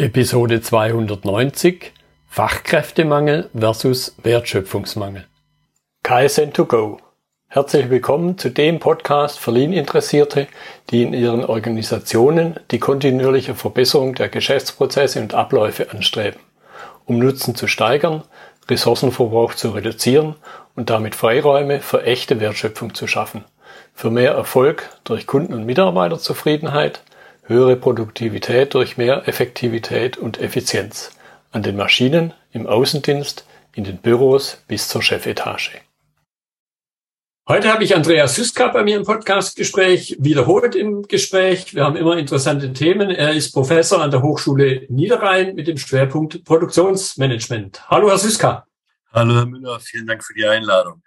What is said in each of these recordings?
Episode 290 Fachkräftemangel versus Wertschöpfungsmangel. KSN2Go. Herzlich willkommen zu dem Podcast für Lean-Interessierte, die in ihren Organisationen die kontinuierliche Verbesserung der Geschäftsprozesse und Abläufe anstreben, um Nutzen zu steigern, Ressourcenverbrauch zu reduzieren und damit Freiräume für echte Wertschöpfung zu schaffen, für mehr Erfolg durch Kunden- und Mitarbeiterzufriedenheit, höhere Produktivität durch mehr Effektivität und Effizienz an den Maschinen, im Außendienst, in den Büros bis zur Chefetage. Heute habe ich Andreas Süska bei mir im Podcastgespräch, wiederholt im Gespräch. Wir haben immer interessante Themen. Er ist Professor an der Hochschule Niederrhein mit dem Schwerpunkt Produktionsmanagement. Hallo, Herr Süska. Hallo, Herr Müller. Vielen Dank für die Einladung.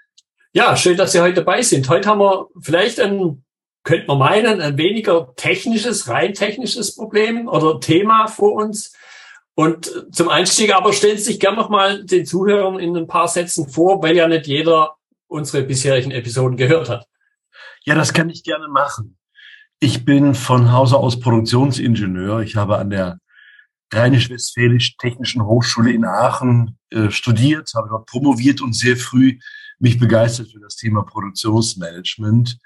Ja, schön, dass Sie heute dabei sind. Heute haben wir vielleicht ein könnte man meinen, ein weniger technisches, rein technisches Problem oder Thema vor uns. Und zum Einstieg aber stellen Sie sich gerne noch mal den Zuhörern in ein paar Sätzen vor, weil ja nicht jeder unsere bisherigen Episoden gehört hat. Ja, das kann ich gerne machen. Ich bin von Hause aus Produktionsingenieur. Ich habe an der Rheinisch-Westfälisch Technischen Hochschule in Aachen äh, studiert, habe dort promoviert und sehr früh mich begeistert für das Thema Produktionsmanagement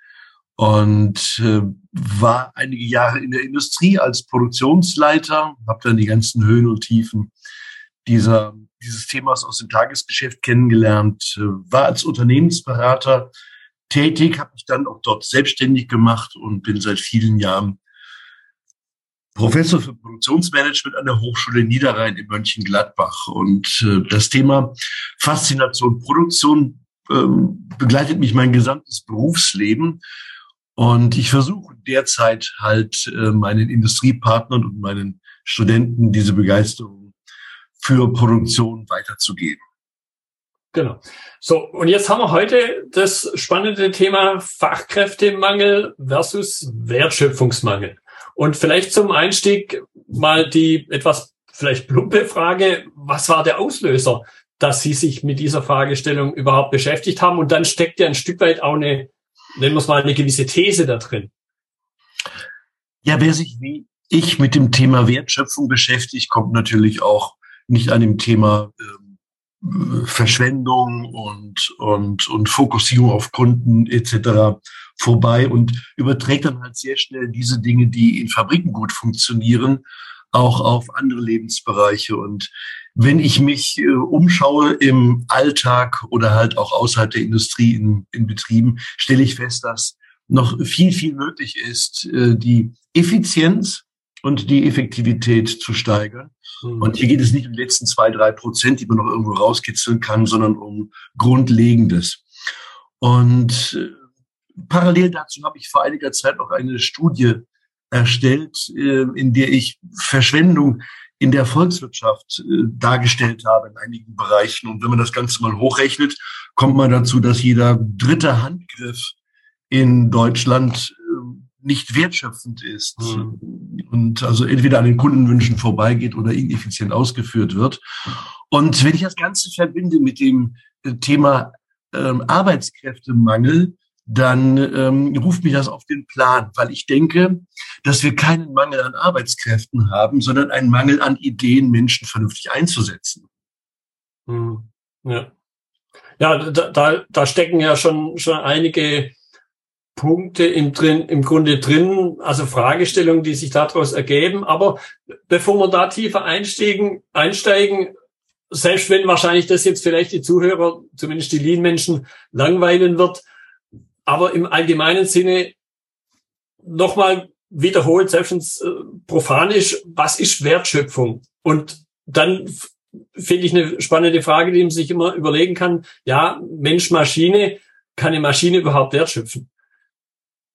und äh, war einige Jahre in der Industrie als Produktionsleiter, habe dann die ganzen Höhen und Tiefen dieser, dieses Themas aus dem Tagesgeschäft kennengelernt, äh, war als Unternehmensberater tätig, habe mich dann auch dort selbstständig gemacht und bin seit vielen Jahren Professor für Produktionsmanagement an der Hochschule Niederrhein in Mönchengladbach. Und äh, das Thema Faszination Produktion äh, begleitet mich mein gesamtes Berufsleben. Und ich versuche derzeit halt äh, meinen Industriepartnern und meinen Studenten diese Begeisterung für Produktion weiterzugeben. Genau. So, und jetzt haben wir heute das spannende Thema Fachkräftemangel versus Wertschöpfungsmangel. Und vielleicht zum Einstieg mal die etwas vielleicht plumpe Frage, was war der Auslöser, dass Sie sich mit dieser Fragestellung überhaupt beschäftigt haben? Und dann steckt ja ein Stück weit auch eine nennen wir es mal, eine gewisse These da drin. Ja, wer sich wie ich mit dem Thema Wertschöpfung beschäftigt, kommt natürlich auch nicht an dem Thema äh, Verschwendung und, und, und Fokussierung auf Kunden etc. vorbei und überträgt dann halt sehr schnell diese Dinge, die in Fabriken gut funktionieren, auch auf andere Lebensbereiche. Und wenn ich mich äh, umschaue im Alltag oder halt auch außerhalb der Industrie in, in Betrieben, stelle ich fest, dass noch viel, viel möglich ist, äh, die Effizienz und die Effektivität zu steigern. Mhm. Und hier geht es nicht um die letzten zwei, drei Prozent, die man noch irgendwo rauskitzeln kann, sondern um Grundlegendes. Und äh, parallel dazu habe ich vor einiger Zeit auch eine Studie erstellt, äh, in der ich Verschwendung in der Volkswirtschaft äh, dargestellt habe in einigen Bereichen. Und wenn man das Ganze mal hochrechnet, kommt man dazu, dass jeder dritte Handgriff in Deutschland äh, nicht wertschöpfend ist mhm. und also entweder an den Kundenwünschen vorbeigeht oder ineffizient ausgeführt wird. Und wenn ich das Ganze verbinde mit dem äh, Thema ähm, Arbeitskräftemangel, dann ähm, ruft mich das auf den Plan, weil ich denke, dass wir keinen Mangel an Arbeitskräften haben, sondern einen Mangel an Ideen, Menschen vernünftig einzusetzen. Hm. Ja, ja da, da, da stecken ja schon, schon einige Punkte im, drin, im Grunde drin, also Fragestellungen, die sich daraus ergeben. Aber bevor wir da tiefer einsteigen, einsteigen, selbst wenn wahrscheinlich das jetzt vielleicht die Zuhörer, zumindest die Lean-Menschen, langweilen wird, aber im allgemeinen Sinne nochmal wiederholt, selbst wenn es äh, profan ist, was ist Wertschöpfung? Und dann finde ich eine spannende Frage, die man sich immer überlegen kann, ja, Mensch, Maschine, kann eine Maschine überhaupt wertschöpfen?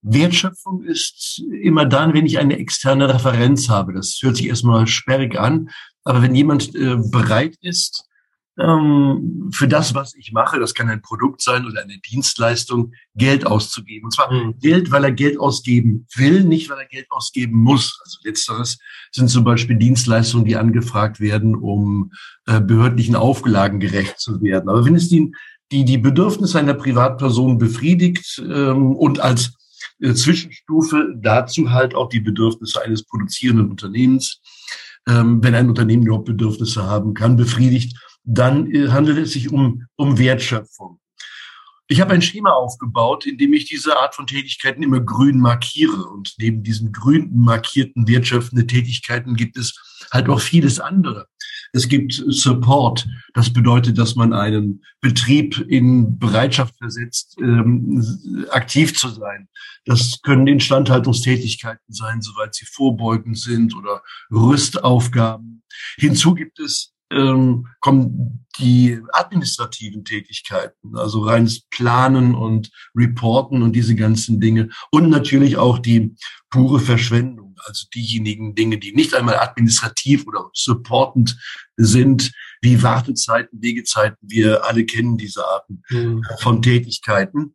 Wertschöpfung ist immer dann, wenn ich eine externe Referenz habe. Das hört sich erstmal sperrig an, aber wenn jemand äh, bereit ist, ähm, für das, was ich mache, das kann ein Produkt sein oder eine Dienstleistung, Geld auszugeben. Und zwar mhm. Geld, weil er Geld ausgeben will, nicht weil er Geld ausgeben muss. Also letzteres sind zum Beispiel Dienstleistungen, die angefragt werden, um äh, behördlichen Auflagen gerecht zu werden. Aber wenn es die, die, die Bedürfnisse einer Privatperson befriedigt ähm, und als äh, Zwischenstufe dazu halt auch die Bedürfnisse eines produzierenden Unternehmens, ähm, wenn ein Unternehmen überhaupt Bedürfnisse haben kann, befriedigt, dann äh, handelt es sich um, um Wertschöpfung. Ich habe ein Schema aufgebaut, in dem ich diese Art von Tätigkeiten immer grün markiere. Und neben diesen grün markierten wirtschaftenden Tätigkeiten gibt es halt auch vieles andere. Es gibt Support. Das bedeutet, dass man einen Betrieb in Bereitschaft versetzt, ähm, aktiv zu sein. Das können Instandhaltungstätigkeiten sein, soweit sie vorbeugend sind oder Rüstaufgaben. Hinzu gibt es ähm, kommen die administrativen Tätigkeiten, also reines Planen und Reporten und diese ganzen Dinge und natürlich auch die pure Verschwendung, also diejenigen Dinge, die nicht einmal administrativ oder supportend sind, wie Wartezeiten, Wegezeiten. Wir alle kennen diese Arten mhm. von Tätigkeiten.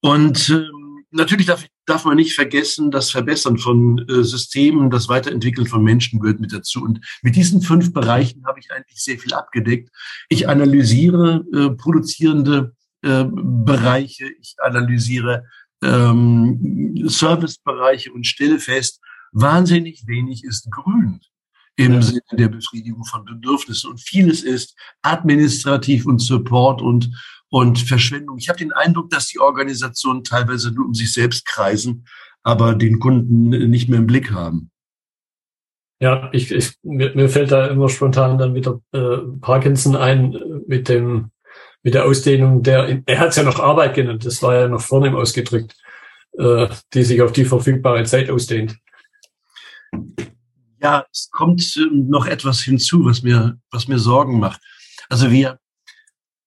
Und ähm, natürlich darf, darf man nicht vergessen, das Verbessern von äh, Systemen, das Weiterentwickeln von Menschen gehört mit dazu. Und mit diesen fünf Bereichen habe ich eigentlich sehr viel abgedeckt. Ich analysiere äh, produzierende äh, Bereiche, ich analysiere ähm, Servicebereiche und stelle fest, wahnsinnig wenig ist grün im ja. Sinne der Befriedigung von Bedürfnissen. Und vieles ist administrativ und Support und, und Verschwendung. Ich habe den Eindruck, dass die Organisationen teilweise nur um sich selbst kreisen, aber den Kunden nicht mehr im Blick haben. Ja, ich, ich, mir, mir fällt da immer spontan dann wieder äh, Parkinson ein äh, mit dem mit der Ausdehnung der, er hat es ja noch Arbeit genannt, das war ja noch vornehm ausgedrückt, äh, die sich auf die verfügbare Zeit ausdehnt. Ja, es kommt ähm, noch etwas hinzu, was mir, was mir Sorgen macht. Also wir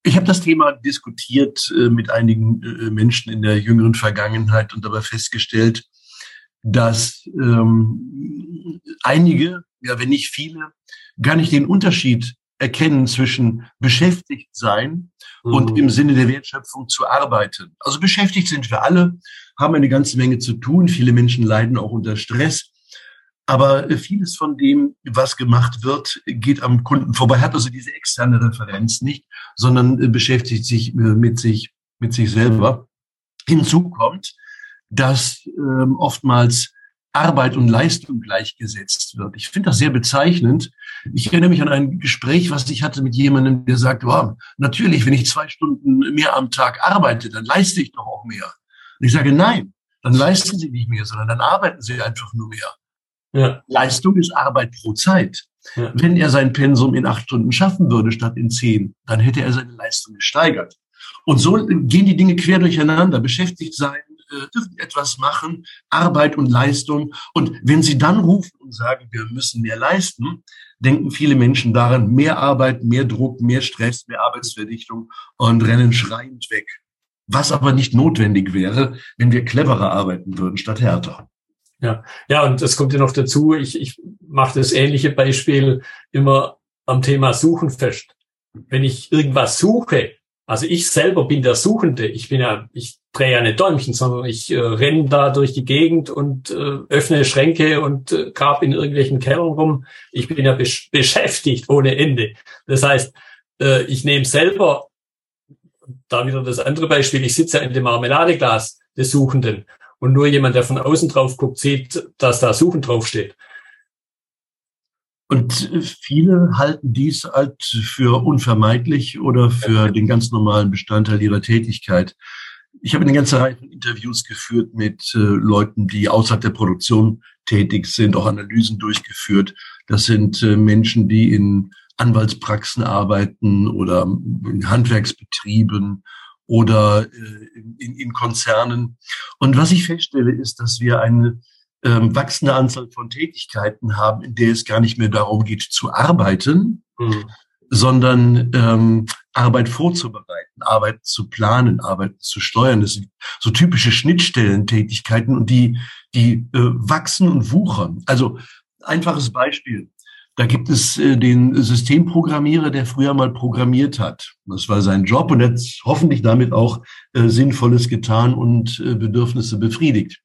ich habe das Thema diskutiert äh, mit einigen äh, Menschen in der jüngeren Vergangenheit und dabei festgestellt, dass ähm, einige, ja wenn nicht viele, gar nicht den Unterschied erkennen zwischen beschäftigt sein mhm. und im Sinne der Wertschöpfung zu arbeiten. Also beschäftigt sind wir alle, haben eine ganze Menge zu tun. Viele Menschen leiden auch unter Stress. Aber vieles von dem, was gemacht wird, geht am Kunden vorbei, hat also diese externe Referenz nicht, sondern äh, beschäftigt sich äh, mit sich, mit sich selber. Hinzu kommt, dass ähm, oftmals Arbeit und Leistung gleichgesetzt wird. Ich finde das sehr bezeichnend. Ich erinnere mich an ein Gespräch, was ich hatte mit jemandem, der sagt, oh, natürlich, wenn ich zwei Stunden mehr am Tag arbeite, dann leiste ich doch auch mehr. Und ich sage, nein, dann leisten Sie nicht mehr, sondern dann arbeiten Sie einfach nur mehr. Ja. Leistung ist Arbeit pro Zeit. Ja. Wenn er sein Pensum in acht Stunden schaffen würde statt in zehn, dann hätte er seine Leistung gesteigert. Und so gehen die Dinge quer durcheinander. Beschäftigt sein, äh, etwas machen, Arbeit und Leistung. Und wenn sie dann rufen und sagen, wir müssen mehr leisten, denken viele Menschen daran, mehr Arbeit, mehr Druck, mehr Stress, mehr Arbeitsverdichtung und rennen schreiend weg. Was aber nicht notwendig wäre, wenn wir cleverer arbeiten würden statt härter. Ja, ja, und das kommt ja noch dazu. Ich, ich mache das ähnliche Beispiel immer am Thema Suchen fest. Wenn ich irgendwas suche, also ich selber bin der Suchende. Ich bin ja, ich drehe ja nicht Däumchen, sondern ich äh, renne da durch die Gegend und äh, öffne Schränke und äh, grab in irgendwelchen Kellern rum. Ich bin ja besch beschäftigt ohne Ende. Das heißt, äh, ich nehme selber, da wieder das andere Beispiel, ich sitze ja in dem Marmeladeglas des Suchenden und nur jemand, der von außen drauf guckt, sieht, dass da Suchen draufsteht. Und viele halten dies halt für unvermeidlich oder für den ganz normalen Bestandteil ihrer Tätigkeit. Ich habe eine ganze Reihe von Interviews geführt mit äh, Leuten, die außerhalb der Produktion tätig sind, auch Analysen durchgeführt. Das sind äh, Menschen, die in Anwaltspraxen arbeiten oder in Handwerksbetrieben oder äh, in, in Konzernen. Und was ich feststelle, ist, dass wir eine ähm, wachsende Anzahl von Tätigkeiten haben, in der es gar nicht mehr darum geht zu arbeiten, mhm. sondern ähm, Arbeit vorzubereiten, Arbeit zu planen, Arbeit zu steuern. Das sind so typische Schnittstellentätigkeiten und die, die äh, wachsen und wuchern. Also einfaches Beispiel. Da gibt es äh, den Systemprogrammierer, der früher mal programmiert hat. Das war sein Job und hat hoffentlich damit auch äh, Sinnvolles getan und äh, Bedürfnisse befriedigt.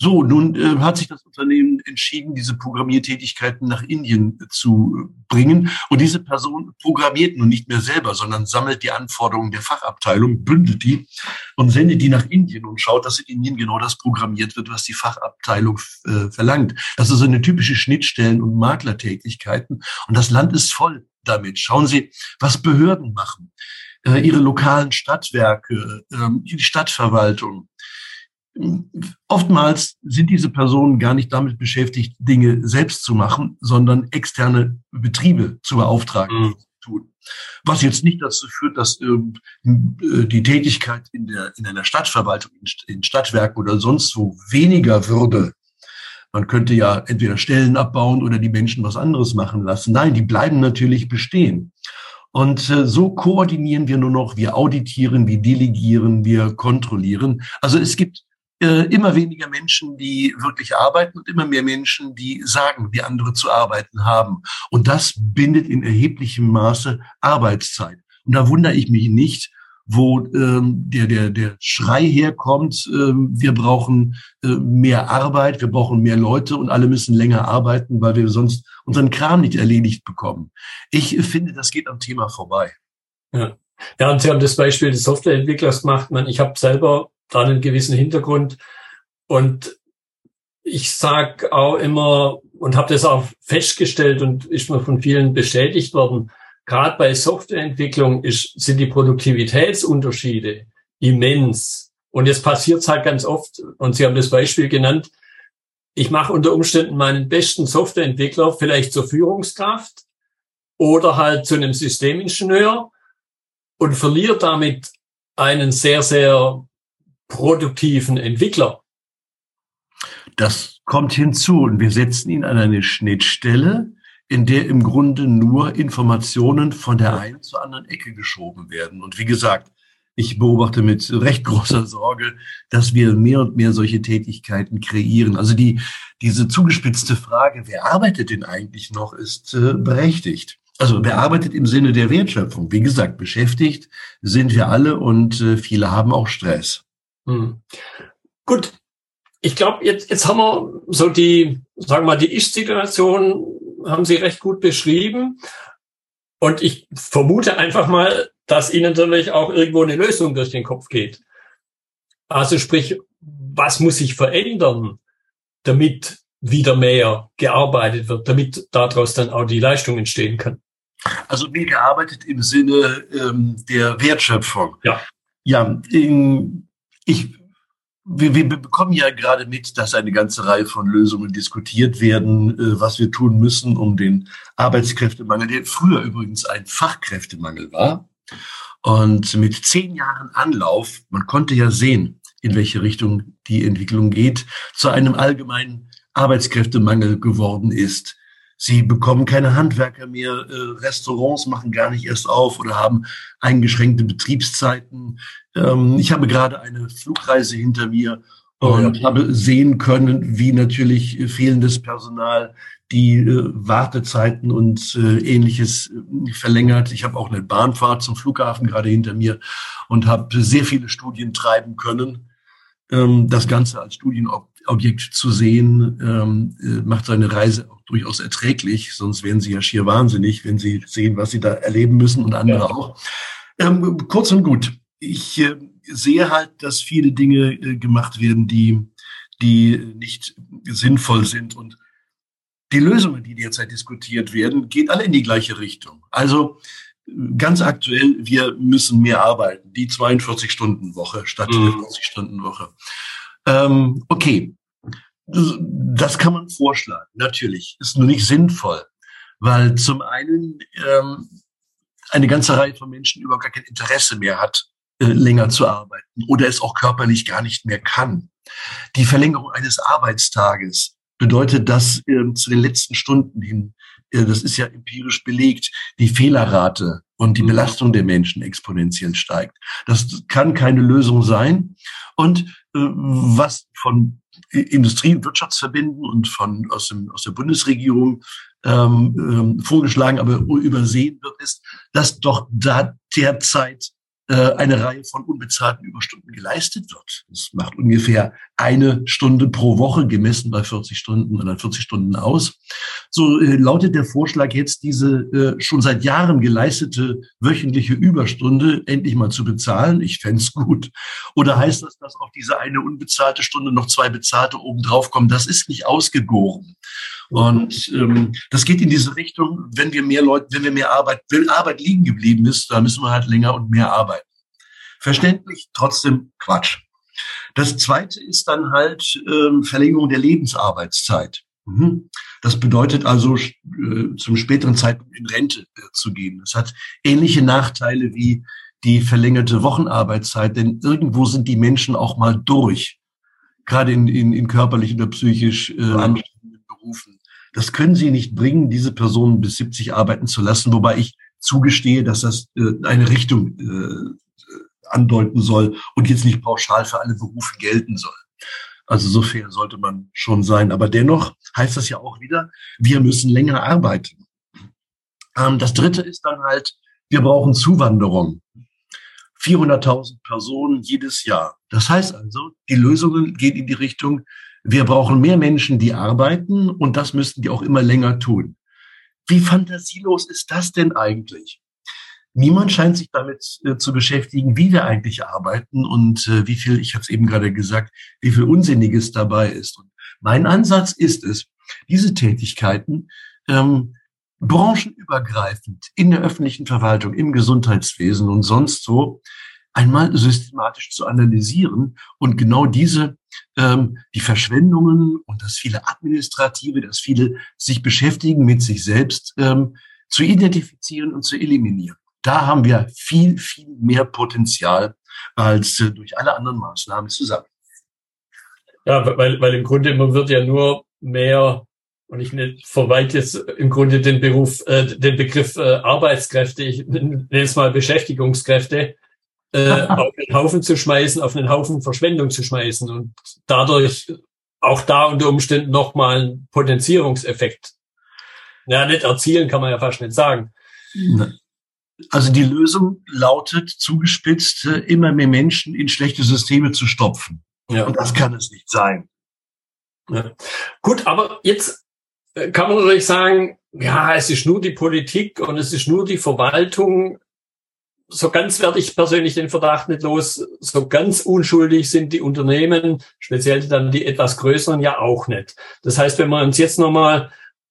So, nun äh, hat sich das Unternehmen entschieden, diese Programmiertätigkeiten nach Indien äh, zu bringen. Und diese Person programmiert nun nicht mehr selber, sondern sammelt die Anforderungen der Fachabteilung, bündelt die und sendet die nach Indien und schaut, dass in Indien genau das programmiert wird, was die Fachabteilung äh, verlangt. Das ist eine typische Schnittstellen- und Maklertätigkeiten. Und das Land ist voll damit. Schauen Sie, was Behörden machen. Äh, ihre lokalen Stadtwerke, äh, die Stadtverwaltung Oftmals sind diese Personen gar nicht damit beschäftigt, Dinge selbst zu machen, sondern externe Betriebe zu beauftragen. Mhm. Tun. Was jetzt nicht dazu führt, dass äh, die Tätigkeit in, der, in einer Stadtverwaltung, in, Stadtwerken oder sonst wo weniger würde. Man könnte ja entweder Stellen abbauen oder die Menschen was anderes machen lassen. Nein, die bleiben natürlich bestehen. Und äh, so koordinieren wir nur noch, wir auditieren, wir delegieren, wir kontrollieren. Also es gibt immer weniger Menschen, die wirklich arbeiten und immer mehr Menschen, die sagen, wie andere zu arbeiten haben. Und das bindet in erheblichem Maße Arbeitszeit. Und da wundere ich mich nicht, wo ähm, der, der, der Schrei herkommt, ähm, wir brauchen äh, mehr Arbeit, wir brauchen mehr Leute und alle müssen länger arbeiten, weil wir sonst unseren Kram nicht erledigt bekommen. Ich finde, das geht am Thema vorbei. Ja. Ja, und Sie haben das Beispiel des Softwareentwicklers gemacht. Man, ich habe selber da einen gewissen Hintergrund. Und ich sag auch immer und habe das auch festgestellt und ist mir von vielen bestätigt worden, gerade bei Softwareentwicklung ist, sind die Produktivitätsunterschiede immens. Und jetzt passiert es halt ganz oft, und Sie haben das Beispiel genannt, ich mache unter Umständen meinen besten Softwareentwickler vielleicht zur Führungskraft oder halt zu einem Systemingenieur und verliere damit einen sehr, sehr produktiven Entwickler. Das kommt hinzu und wir setzen ihn an eine Schnittstelle, in der im Grunde nur Informationen von der einen zur anderen Ecke geschoben werden. Und wie gesagt, ich beobachte mit recht großer Sorge, dass wir mehr und mehr solche Tätigkeiten kreieren. Also die, diese zugespitzte Frage, wer arbeitet denn eigentlich noch, ist äh, berechtigt. Also wer arbeitet im Sinne der Wertschöpfung? Wie gesagt, beschäftigt sind wir alle und äh, viele haben auch Stress. Hm. Gut, ich glaube, jetzt, jetzt haben wir so die, sagen wir mal, die Ist-Situation haben Sie recht gut beschrieben. Und ich vermute einfach mal, dass Ihnen natürlich auch irgendwo eine Lösung durch den Kopf geht. Also sprich, was muss sich verändern, damit wieder mehr gearbeitet wird, damit daraus dann auch die Leistung entstehen kann? Also mehr gearbeitet im Sinne ähm, der Wertschöpfung. Ja. Ja, in, ich, wir, wir bekommen ja gerade mit, dass eine ganze Reihe von Lösungen diskutiert werden, äh, was wir tun müssen, um den Arbeitskräftemangel, der früher übrigens ein Fachkräftemangel war. Und mit zehn Jahren Anlauf, man konnte ja sehen, in welche Richtung die Entwicklung geht, zu einem allgemeinen Arbeitskräftemangel geworden ist. Sie bekommen keine Handwerker mehr, äh, Restaurants machen gar nicht erst auf oder haben eingeschränkte Betriebszeiten. Ähm, ich habe gerade eine Flugreise hinter mir oh, und ja. habe sehen können, wie natürlich fehlendes Personal die äh, Wartezeiten und äh, ähnliches äh, verlängert. Ich habe auch eine Bahnfahrt zum Flughafen gerade hinter mir und habe sehr viele Studien treiben können. Ähm, das Ganze als Studienobjekt zu sehen, ähm, äh, macht seine Reise auch durchaus erträglich. Sonst wären Sie ja schier wahnsinnig, wenn Sie sehen, was Sie da erleben müssen und andere ja. auch. Ähm, kurz und gut ich äh, sehe halt, dass viele Dinge äh, gemacht werden, die, die nicht sinnvoll sind. Und die Lösungen, die derzeit diskutiert werden, gehen alle in die gleiche Richtung. Also ganz aktuell, wir müssen mehr arbeiten. Die 42-Stunden-Woche statt mhm. 40-Stunden-Woche. Ähm, okay, das kann man vorschlagen. Natürlich, ist nur nicht sinnvoll, weil zum einen ähm, eine ganze Reihe von Menschen überhaupt gar kein Interesse mehr hat, äh, länger zu arbeiten oder es auch körperlich gar nicht mehr kann. Die Verlängerung eines Arbeitstages bedeutet, dass äh, zu den letzten Stunden hin, äh, das ist ja empirisch belegt, die Fehlerrate und die mhm. Belastung der Menschen exponentiell steigt. Das kann keine Lösung sein. Und äh, was von Industrie- und Wirtschaftsverbänden und von aus, dem, aus der Bundesregierung ähm, ähm, vorgeschlagen, aber übersehen wird, ist, dass doch da derzeit eine Reihe von unbezahlten Überstunden geleistet wird. Das macht ungefähr eine Stunde pro Woche gemessen bei 40 Stunden oder 40 Stunden aus. So äh, lautet der Vorschlag jetzt, diese äh, schon seit Jahren geleistete wöchentliche Überstunde endlich mal zu bezahlen. Ich fände gut. Oder heißt das, dass auf diese eine unbezahlte Stunde noch zwei bezahlte obendrauf kommen? Das ist nicht ausgegoren. Und ähm, das geht in diese Richtung, wenn wir mehr Leute, wenn wir mehr Arbeit, wenn Arbeit liegen geblieben ist, da müssen wir halt länger und mehr arbeiten. Verständlich, trotzdem Quatsch. Das zweite ist dann halt ähm, Verlängerung der Lebensarbeitszeit. Mhm. Das bedeutet also, äh, zum späteren Zeitpunkt in Rente äh, zu gehen. Das hat ähnliche Nachteile wie die verlängerte Wochenarbeitszeit, denn irgendwo sind die Menschen auch mal durch, gerade in, in, in körperlich oder psychisch äh, anstrengenden Berufen. Das können Sie nicht bringen, diese Personen bis 70 arbeiten zu lassen, wobei ich zugestehe, dass das äh, eine Richtung äh, andeuten soll und jetzt nicht pauschal für alle Berufe gelten soll. Also so fair sollte man schon sein. Aber dennoch heißt das ja auch wieder, wir müssen länger arbeiten. Ähm, das dritte ist dann halt, wir brauchen Zuwanderung. 400.000 Personen jedes Jahr. Das heißt also, die Lösungen gehen in die Richtung, wir brauchen mehr Menschen, die arbeiten und das müssten die auch immer länger tun. Wie fantasielos ist das denn eigentlich? Niemand scheint sich damit äh, zu beschäftigen, wie wir eigentlich arbeiten und äh, wie viel, ich habe es eben gerade gesagt, wie viel Unsinniges dabei ist. Und mein Ansatz ist es, diese Tätigkeiten ähm, branchenübergreifend in der öffentlichen Verwaltung, im Gesundheitswesen und sonst so einmal systematisch zu analysieren und genau diese, ähm, die Verschwendungen und das viele Administrative, das viele sich beschäftigen mit sich selbst, ähm, zu identifizieren und zu eliminieren. Da haben wir viel, viel mehr Potenzial als äh, durch alle anderen Maßnahmen zusammen. Ja, weil, weil im Grunde man wird ja nur mehr und ich verweite jetzt im Grunde den Beruf, äh, den Begriff äh, Arbeitskräfte, ich nenne es mal Beschäftigungskräfte, äh, auf den Haufen zu schmeißen, auf einen Haufen Verschwendung zu schmeißen und dadurch auch da unter Umständen nochmal einen Potenzierungseffekt. Ja, nicht erzielen kann man ja fast nicht sagen. Also die Lösung lautet zugespitzt, äh, immer mehr Menschen in schlechte Systeme zu stopfen. Ja. Und das kann es nicht sein. Ja. Gut, aber jetzt äh, kann man natürlich sagen, ja, es ist nur die Politik und es ist nur die Verwaltung so ganz werde ich persönlich den Verdacht nicht los. So ganz unschuldig sind die Unternehmen, speziell dann die etwas größeren, ja auch nicht. Das heißt, wenn wir uns jetzt nochmal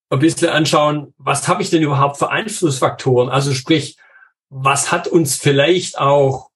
ein bisschen anschauen, was habe ich denn überhaupt für Einflussfaktoren? Also sprich, was hat uns vielleicht auch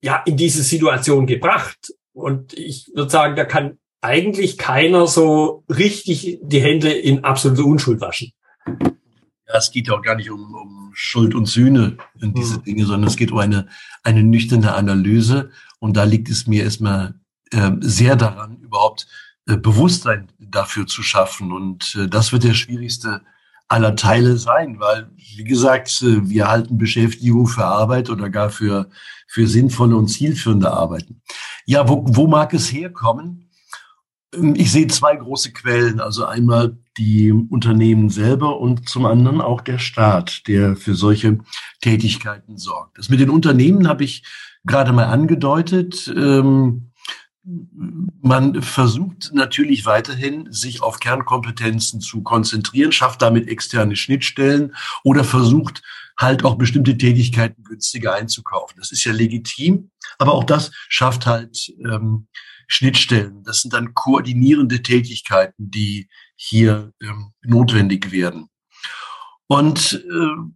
ja in diese Situation gebracht? Und ich würde sagen, da kann eigentlich keiner so richtig die Hände in absolute Unschuld waschen. Ja, es geht ja auch gar nicht um, um Schuld und Sühne in diese mhm. Dinge, sondern es geht um eine, eine nüchterne Analyse. Und da liegt es mir erstmal äh, sehr daran, überhaupt äh, Bewusstsein dafür zu schaffen. Und äh, das wird der schwierigste aller Teile sein, weil, wie gesagt, äh, wir halten Beschäftigung für Arbeit oder gar für, für sinnvolle und zielführende Arbeiten. Ja, wo, wo mag es herkommen? Ähm, ich sehe zwei große Quellen. Also einmal die Unternehmen selber und zum anderen auch der Staat, der für solche Tätigkeiten sorgt. Das mit den Unternehmen habe ich gerade mal angedeutet. Ähm, man versucht natürlich weiterhin, sich auf Kernkompetenzen zu konzentrieren, schafft damit externe Schnittstellen oder versucht halt auch bestimmte Tätigkeiten günstiger einzukaufen. Das ist ja legitim, aber auch das schafft halt ähm, Schnittstellen. Das sind dann koordinierende Tätigkeiten, die hier ähm, notwendig werden. Und äh,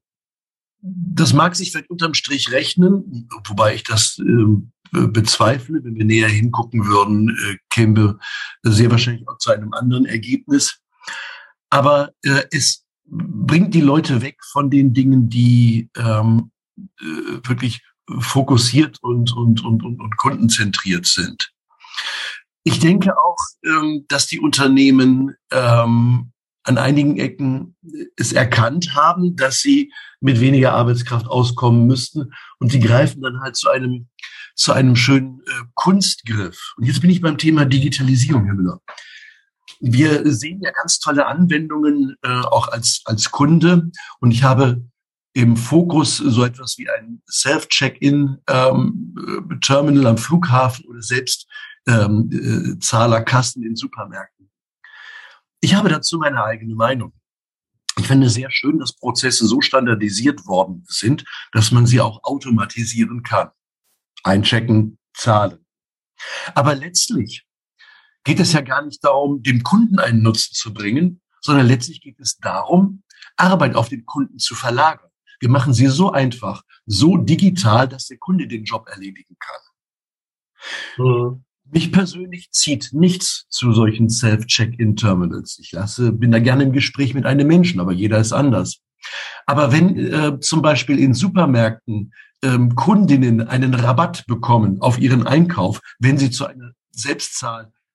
das mag sich vielleicht unterm Strich rechnen, wobei ich das äh, bezweifle. Wenn wir näher hingucken würden, äh, kämen wir sehr wahrscheinlich auch zu einem anderen Ergebnis. Aber äh, es bringt die Leute weg von den Dingen, die ähm, äh, wirklich fokussiert und, und, und, und, und kundenzentriert sind. Ich denke auch, ähm, dass die Unternehmen ähm, an einigen Ecken es erkannt haben, dass sie mit weniger Arbeitskraft auskommen müssten und sie greifen dann halt zu einem zu einem schönen äh, Kunstgriff. Und jetzt bin ich beim Thema Digitalisierung, Herr Müller. Wir sehen ja ganz tolle Anwendungen äh, auch als als Kunde und ich habe im Fokus so etwas wie ein Self-Check-In-Terminal ähm, am Flughafen oder selbst ähm, äh, Zahlerkassen in Supermärkten. Ich habe dazu meine eigene Meinung. Ich finde es sehr schön, dass Prozesse so standardisiert worden sind, dass man sie auch automatisieren kann. Einchecken, zahlen. Aber letztlich geht es ja gar nicht darum, dem Kunden einen Nutzen zu bringen, sondern letztlich geht es darum, Arbeit auf den Kunden zu verlagern. Wir machen sie so einfach, so digital, dass der Kunde den Job erledigen kann. Mhm. Mich persönlich zieht nichts zu solchen Self-Check-In-Terminals. Ich lasse, bin da gerne im Gespräch mit einem Menschen, aber jeder ist anders. Aber wenn äh, zum Beispiel in Supermärkten ähm, Kundinnen einen Rabatt bekommen auf ihren Einkauf, wenn sie zu einer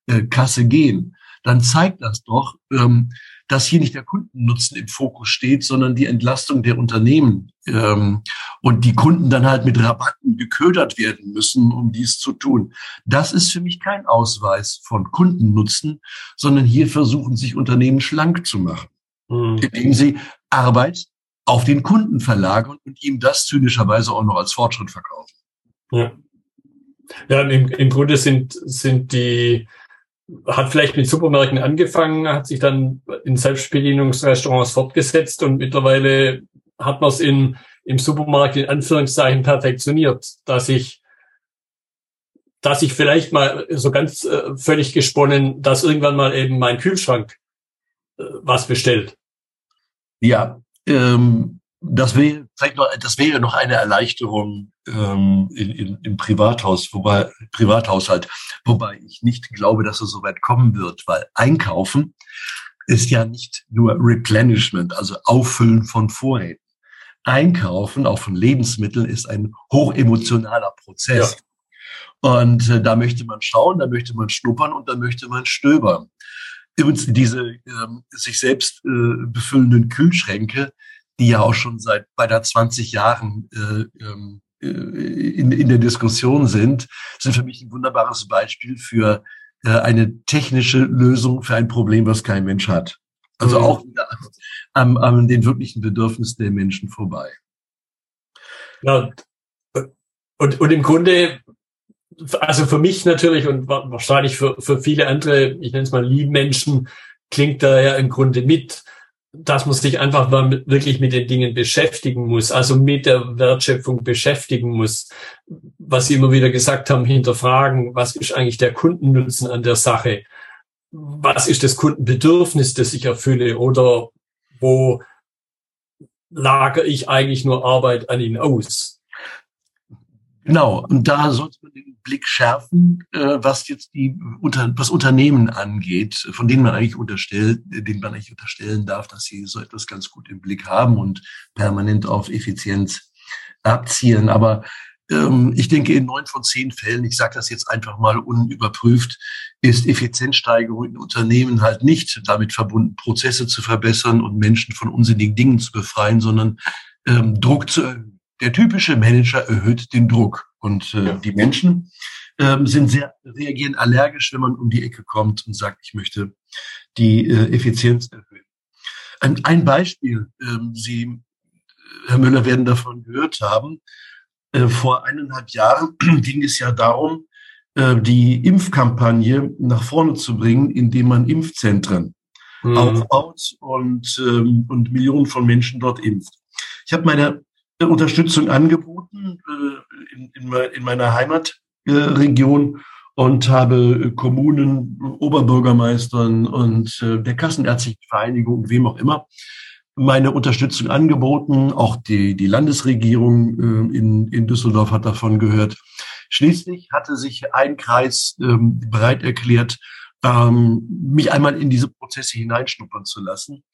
Selbstzahlkasse gehen, dann zeigt das doch, ähm, dass hier nicht der Kundennutzen im Fokus steht, sondern die Entlastung der Unternehmen ähm, und die Kunden dann halt mit Rabatten geködert werden müssen, um dies zu tun. Das ist für mich kein Ausweis von Kundennutzen, sondern hier versuchen sich Unternehmen schlank zu machen, mhm. indem sie Arbeit auf den Kunden verlagern und ihm das zynischerweise auch noch als Fortschritt verkaufen. Ja, ja im, im Grunde sind, sind die hat vielleicht mit Supermärkten angefangen, hat sich dann in Selbstbedienungsrestaurants fortgesetzt und mittlerweile hat man es in, im Supermarkt in Anführungszeichen perfektioniert, dass ich, dass ich vielleicht mal so ganz äh, völlig gesponnen, dass irgendwann mal eben mein Kühlschrank äh, was bestellt. Ja, ähm, das wäre vielleicht noch, das wäre noch eine Erleichterung ähm, in, in, im Privathaus, wobei Privathaushalt, wobei ich nicht glaube, dass es so weit kommen wird, weil Einkaufen ist ja nicht nur Replenishment, also Auffüllen von Vorräten. Einkaufen, auch von Lebensmitteln, ist ein hochemotionaler Prozess. Ja. Und äh, da möchte man schauen, da möchte man schnuppern und da möchte man stöbern. Übrigens, diese ähm, sich selbst äh, befüllenden Kühlschränke, die ja auch schon seit beinahe 20 Jahren äh, ähm, äh, in, in der Diskussion sind, sind für mich ein wunderbares Beispiel für äh, eine technische Lösung für ein Problem, was kein Mensch hat. Also mhm. auch wieder an, an den wirklichen Bedürfnissen der Menschen vorbei. Ja, und, und im Grunde, also für mich natürlich und wahrscheinlich für, für viele andere, ich nenne es mal Liebmenschen, klingt da ja im Grunde mit, dass man sich einfach wirklich mit den Dingen beschäftigen muss, also mit der Wertschöpfung beschäftigen muss. Was Sie immer wieder gesagt haben, hinterfragen, was ist eigentlich der Kundennutzen an der Sache? Was ist das Kundenbedürfnis, das ich erfülle? Oder wo lagere ich eigentlich nur Arbeit an ihn aus? Genau, und da sollte man den Blick schärfen, äh, was jetzt die was Unternehmen angeht, von denen man eigentlich unterstellt, denen man eigentlich unterstellen darf, dass sie so etwas ganz gut im Blick haben und permanent auf Effizienz abzielen. Aber ähm, ich denke, in neun von zehn Fällen, ich sage das jetzt einfach mal unüberprüft, ist Effizienzsteigerung in Unternehmen halt nicht damit verbunden, Prozesse zu verbessern und Menschen von unsinnigen Dingen zu befreien, sondern ähm, Druck zu erhöhen der typische Manager erhöht den Druck und äh, ja. die Menschen ähm, sind sehr reagieren allergisch, wenn man um die Ecke kommt und sagt, ich möchte die äh, Effizienz erhöhen. Ein, ein Beispiel, ähm, Sie, Herr Müller, werden davon gehört haben. Äh, vor eineinhalb Jahren ging es ja darum, äh, die Impfkampagne nach vorne zu bringen, indem man Impfzentren mhm. aufbaut und, ähm, und Millionen von Menschen dort impft. Ich habe meine Unterstützung angeboten äh, in, in, in meiner Heimatregion und habe Kommunen, Oberbürgermeistern und äh, der Kassenärztlichen Vereinigung, wem auch immer, meine Unterstützung angeboten. Auch die, die Landesregierung äh, in, in Düsseldorf hat davon gehört. Schließlich hatte sich ein Kreis ähm, bereit erklärt, ähm, mich einmal in diese Prozesse hineinschnuppern zu lassen,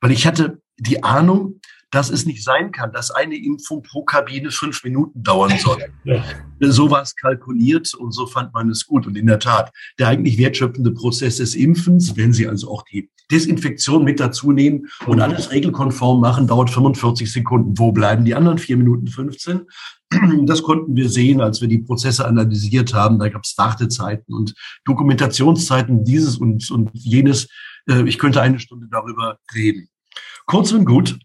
weil ich hatte die Ahnung, dass es nicht sein kann, dass eine Impfung pro Kabine fünf Minuten dauern soll. Ja. So war es kalkuliert und so fand man es gut. Und in der Tat, der eigentlich wertschöpfende Prozess des Impfens, wenn Sie also auch die Desinfektion mit dazu nehmen und alles regelkonform machen, dauert 45 Sekunden. Wo bleiben die anderen vier Minuten 15? Das konnten wir sehen, als wir die Prozesse analysiert haben. Da gab es Wartezeiten und Dokumentationszeiten, dieses und, und jenes. Äh, ich könnte eine Stunde darüber reden. Kurz und gut,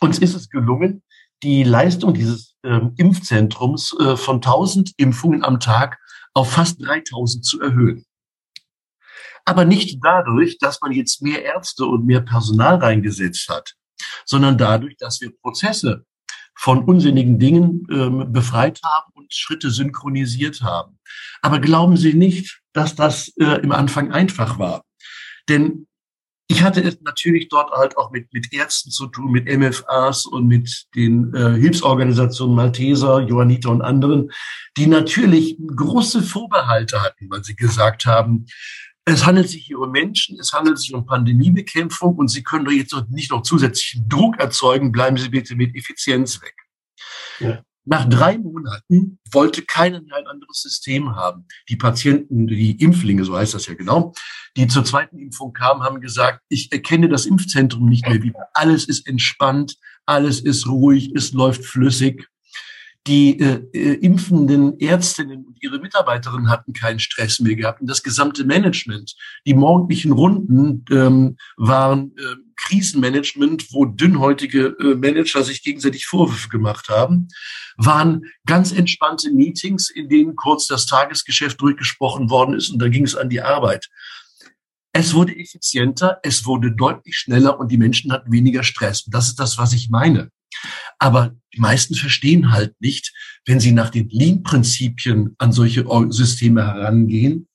Uns ist es gelungen, die Leistung dieses ähm, Impfzentrums äh, von 1000 Impfungen am Tag auf fast 3000 zu erhöhen. Aber nicht dadurch, dass man jetzt mehr Ärzte und mehr Personal reingesetzt hat, sondern dadurch, dass wir Prozesse von unsinnigen Dingen ähm, befreit haben und Schritte synchronisiert haben. Aber glauben Sie nicht, dass das äh, im Anfang einfach war. Denn ich hatte es natürlich dort halt auch mit, mit Ärzten zu tun, mit MFAs und mit den äh, Hilfsorganisationen Malteser, Johanniter und anderen, die natürlich große Vorbehalte hatten, weil sie gesagt haben, es handelt sich hier um Menschen, es handelt sich um Pandemiebekämpfung und Sie können doch jetzt nicht noch zusätzlichen Druck erzeugen, bleiben Sie bitte mit Effizienz weg. Ja. Nach drei Monaten wollte keiner mehr ein anderes System haben. Die Patienten, die Impflinge, so heißt das ja genau, die zur zweiten Impfung kamen, haben gesagt, ich erkenne das Impfzentrum nicht mehr wieder. Alles ist entspannt, alles ist ruhig, es läuft flüssig. Die äh, äh, impfenden Ärztinnen und ihre Mitarbeiterinnen hatten keinen Stress mehr gehabt. Und das gesamte Management, die morgendlichen Runden ähm, waren äh, Krisenmanagement, wo dünnhäutige äh, Manager sich gegenseitig Vorwürfe gemacht haben, waren ganz entspannte Meetings, in denen kurz das Tagesgeschäft durchgesprochen worden ist und dann ging es an die Arbeit. Es wurde effizienter, es wurde deutlich schneller und die Menschen hatten weniger Stress. Das ist das, was ich meine. Aber die meisten verstehen halt nicht, wenn sie nach den Lean-Prinzipien an solche Systeme herangehen,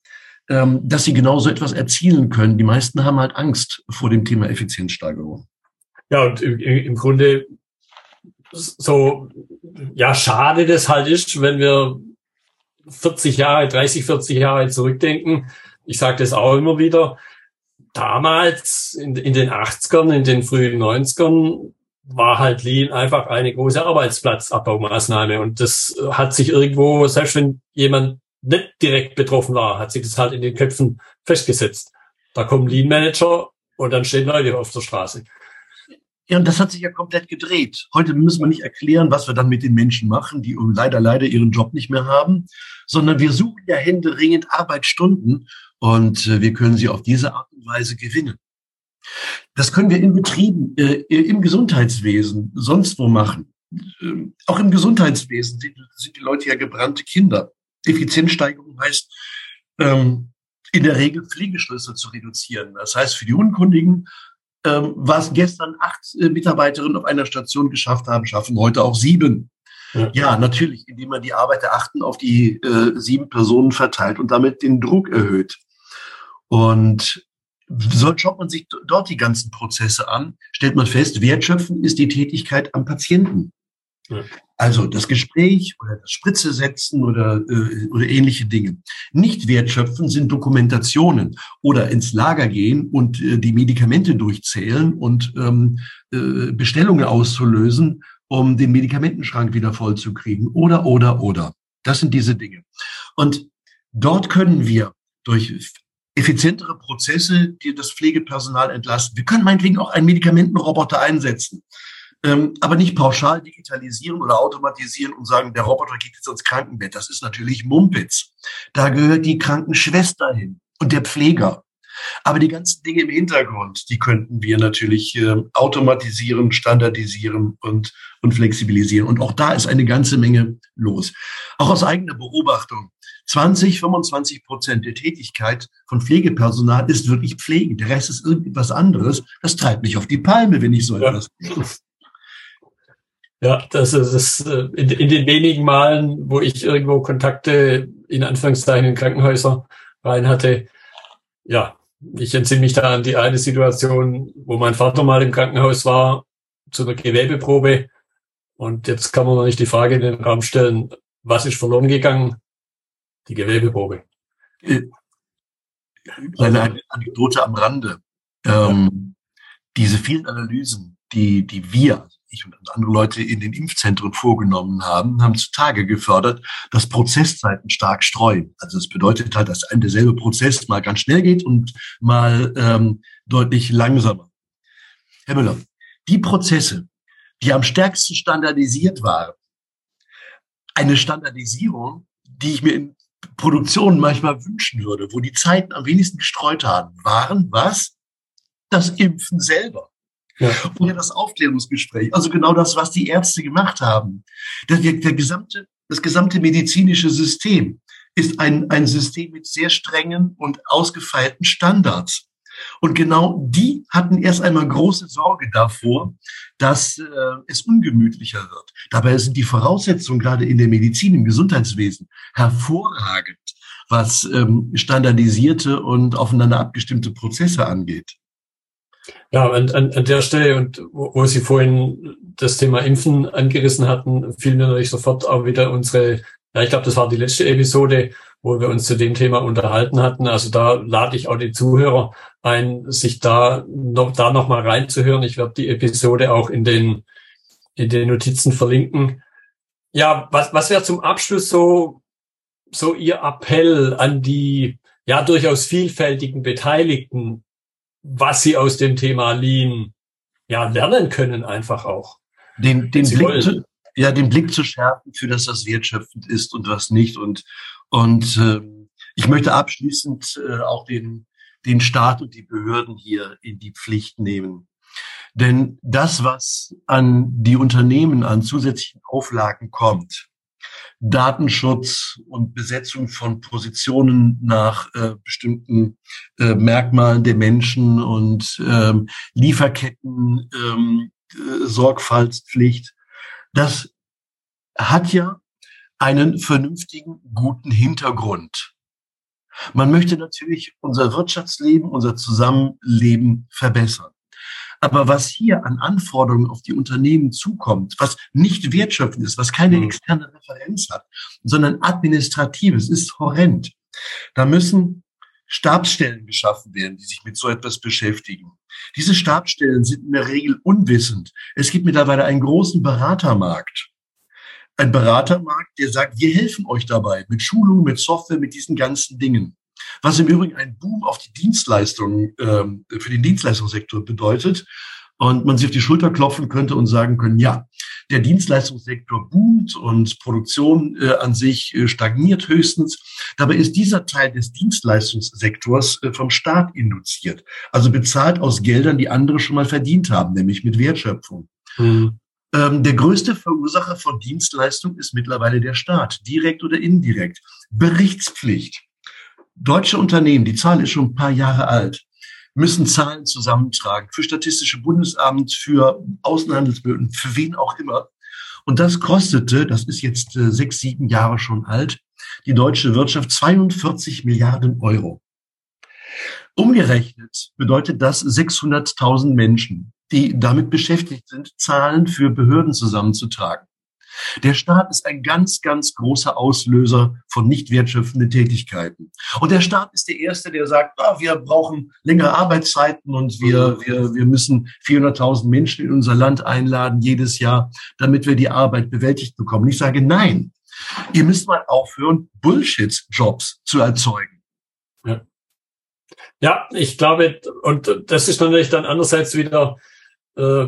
dass sie genauso etwas erzielen können. Die meisten haben halt Angst vor dem Thema Effizienzsteigerung. Ja, und im Grunde so, ja, schade das halt ist, wenn wir 40 Jahre, 30, 40 Jahre zurückdenken. Ich sage das auch immer wieder. Damals in, in den 80ern, in den frühen 90ern war halt Lean einfach eine große Arbeitsplatzabbaumaßnahme. Und das hat sich irgendwo, selbst wenn jemand nicht direkt betroffen war, hat sich das halt in den Köpfen festgesetzt. Da kommen Lean Manager und dann stehen Leute auf der Straße. Ja, und das hat sich ja komplett gedreht. Heute müssen wir nicht erklären, was wir dann mit den Menschen machen, die leider, leider ihren Job nicht mehr haben, sondern wir suchen ja händeringend Arbeitsstunden und äh, wir können sie auf diese Art und Weise gewinnen. Das können wir in Betrieben, äh, im Gesundheitswesen, sonst wo machen. Ähm, auch im Gesundheitswesen sind, sind, die Leute ja gebrannte Kinder. Effizienzsteigerung heißt, ähm, in der Regel Pflegeschlüsse zu reduzieren. Das heißt, für die Unkundigen, ähm, was gestern acht äh, Mitarbeiterinnen auf einer Station geschafft haben, schaffen heute auch sieben. Ja. ja, natürlich, indem man die Arbeit der Achten auf die äh, sieben Personen verteilt und damit den Druck erhöht. Und so schaut man sich dort die ganzen Prozesse an, stellt man fest, Wertschöpfen ist die Tätigkeit am Patienten. Also das Gespräch oder das Spritze setzen oder, äh, oder ähnliche Dinge. Nicht wertschöpfen sind Dokumentationen oder ins Lager gehen und äh, die Medikamente durchzählen und ähm, äh, Bestellungen auszulösen, um den Medikamentenschrank wieder vollzukriegen. Oder, oder, oder. Das sind diese Dinge. Und dort können wir durch effizientere Prozesse, die das Pflegepersonal entlasten. Wir können meinetwegen auch einen Medikamentenroboter einsetzen, ähm, aber nicht pauschal digitalisieren oder automatisieren und sagen, der Roboter geht jetzt ins Krankenbett. Das ist natürlich Mumpitz. Da gehört die Krankenschwester hin und der Pfleger. Aber die ganzen Dinge im Hintergrund, die könnten wir natürlich äh, automatisieren, standardisieren und, und flexibilisieren. Und auch da ist eine ganze Menge los. Auch aus eigener Beobachtung. 20, 25 Prozent der Tätigkeit von Pflegepersonal ist wirklich Pflegen. Der Rest ist irgendetwas anderes. Das treibt mich auf die Palme, wenn ich so etwas. Ja, das ist es. Äh, in, in, den wenigen Malen, wo ich irgendwo Kontakte in Anführungszeichen in Krankenhäuser rein hatte, ja, ich entsinne mich da an die eine Situation, wo mein Vater mal im Krankenhaus war, zu einer Gewebeprobe. Und jetzt kann man noch nicht die Frage in den Raum stellen, was ist verloren gegangen? die Gewebeprobe. Äh, eine Anekdote am Rande. Ähm, diese vielen Analysen, die, die wir, ich und andere Leute in den Impfzentren vorgenommen haben, haben zutage gefördert, dass Prozesszeiten stark streuen. Also das bedeutet halt, dass ein derselbe Prozess mal ganz schnell geht und mal ähm, deutlich langsamer. Herr Müller, die Prozesse, die am stärksten standardisiert waren, eine Standardisierung, die ich mir in Produktion manchmal wünschen würde, wo die Zeiten am wenigsten gestreut haben, waren was? Das Impfen selber. Ja. Ja das Aufklärungsgespräch, also genau das, was die Ärzte gemacht haben. Der, der gesamte, das gesamte medizinische System ist ein, ein System mit sehr strengen und ausgefeilten Standards. Und genau die hatten erst einmal große Sorge davor, dass äh, es ungemütlicher wird. Dabei sind die Voraussetzungen gerade in der Medizin, im Gesundheitswesen hervorragend, was ähm, standardisierte und aufeinander abgestimmte Prozesse angeht. Ja, an, an, an der Stelle und wo, wo Sie vorhin das Thema Impfen angerissen hatten, fiel mir natürlich sofort auch wieder unsere, ja, ich glaube, das war die letzte Episode, wo wir uns zu dem Thema unterhalten hatten. Also da lade ich auch die Zuhörer ein, sich da noch, da noch mal reinzuhören. Ich werde die Episode auch in den, in den Notizen verlinken. Ja, was, was wäre zum Abschluss so, so Ihr Appell an die, ja, durchaus vielfältigen Beteiligten, was sie aus dem Thema Lean, ja, lernen können einfach auch. Den, den Blick zu, ja, den Blick zu schärfen, für das das wertschöpfend ist und was nicht und, und, äh, ich möchte abschließend äh, auch den, den Staat und die Behörden hier in die Pflicht nehmen. Denn das, was an die Unternehmen an zusätzlichen Auflagen kommt, Datenschutz und Besetzung von Positionen nach äh, bestimmten äh, Merkmalen der Menschen und ähm, Lieferketten, ähm, äh, Sorgfaltspflicht, das hat ja einen vernünftigen, guten Hintergrund. Man möchte natürlich unser Wirtschaftsleben, unser Zusammenleben verbessern. Aber was hier an Anforderungen auf die Unternehmen zukommt, was nicht wertschöpfend ist, was keine mhm. externe Referenz hat, sondern administratives, ist horrend. Da müssen Stabsstellen geschaffen werden, die sich mit so etwas beschäftigen. Diese Stabsstellen sind in der Regel unwissend. Es gibt mittlerweile einen großen Beratermarkt ein Beratermarkt, der sagt, wir helfen euch dabei mit Schulungen, mit Software, mit diesen ganzen Dingen. Was im Übrigen ein Boom auf die Dienstleistungen, ähm, für den Dienstleistungssektor bedeutet. Und man sich auf die Schulter klopfen könnte und sagen können, ja, der Dienstleistungssektor boomt und Produktion äh, an sich äh, stagniert höchstens. Dabei ist dieser Teil des Dienstleistungssektors äh, vom Staat induziert. Also bezahlt aus Geldern, die andere schon mal verdient haben, nämlich mit Wertschöpfung. Mhm. Ähm, der größte Verursacher von Dienstleistung ist mittlerweile der Staat, direkt oder indirekt. Berichtspflicht. Deutsche Unternehmen, die Zahl ist schon ein paar Jahre alt, müssen Zahlen zusammentragen für Statistische Bundesamt, für Außenhandelsbehörden, für wen auch immer. Und das kostete, das ist jetzt äh, sechs, sieben Jahre schon alt, die deutsche Wirtschaft 42 Milliarden Euro. Umgerechnet bedeutet das 600.000 Menschen die damit beschäftigt sind, Zahlen für Behörden zusammenzutragen. Der Staat ist ein ganz, ganz großer Auslöser von nicht wertschöpfenden Tätigkeiten. Und der Staat ist der Erste, der sagt, ah, wir brauchen längere Arbeitszeiten und wir, wir, wir müssen 400.000 Menschen in unser Land einladen jedes Jahr, damit wir die Arbeit bewältigt bekommen. Ich sage, nein, ihr müsst mal aufhören, Bullshit-Jobs zu erzeugen. Ja. ja, ich glaube, und das ist natürlich dann andererseits wieder äh,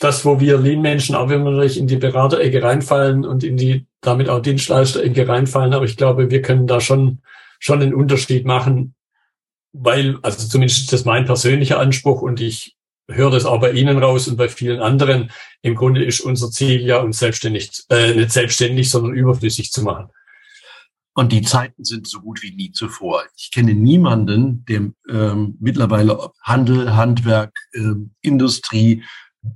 das, wo wir Lean-Menschen auch wenn wir natürlich in die Beraterecke reinfallen und in die damit auch Dienstleisterecke reinfallen, aber ich glaube, wir können da schon schon einen Unterschied machen, weil, also zumindest ist das mein persönlicher Anspruch und ich höre das auch bei Ihnen raus und bei vielen anderen. Im Grunde ist unser Ziel ja, uns selbstständig, äh, nicht selbstständig, sondern überflüssig zu machen. Und die Zeiten sind so gut wie nie zuvor. Ich kenne niemanden, der ähm, mittlerweile Handel, Handwerk, ähm, Industrie,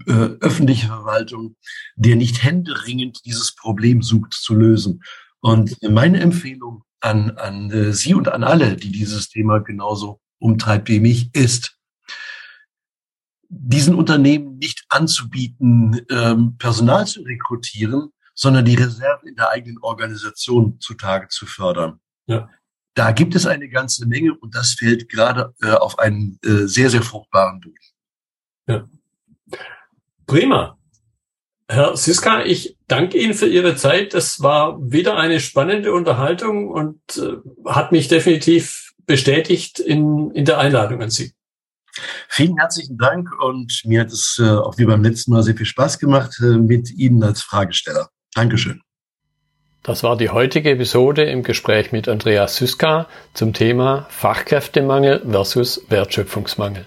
äh, öffentliche Verwaltung, der nicht händeringend dieses Problem sucht zu lösen. Und meine Empfehlung an, an äh, Sie und an alle, die dieses Thema genauso umtreibt wie mich, ist, diesen Unternehmen nicht anzubieten, ähm, Personal zu rekrutieren, sondern die Reserven in der eigenen Organisation zutage zu fördern. Ja. Da gibt es eine ganze Menge und das fällt gerade äh, auf einen äh, sehr, sehr fruchtbaren Boden. Ja. Prima. Herr Siska, ich danke Ihnen für Ihre Zeit. Das war wieder eine spannende Unterhaltung und äh, hat mich definitiv bestätigt in, in der Einladung an Sie. Vielen herzlichen Dank und mir hat es äh, auch wie beim letzten Mal sehr viel Spaß gemacht äh, mit Ihnen als Fragesteller. Dankeschön. Das war die heutige Episode im Gespräch mit Andreas Syska zum Thema Fachkräftemangel versus Wertschöpfungsmangel.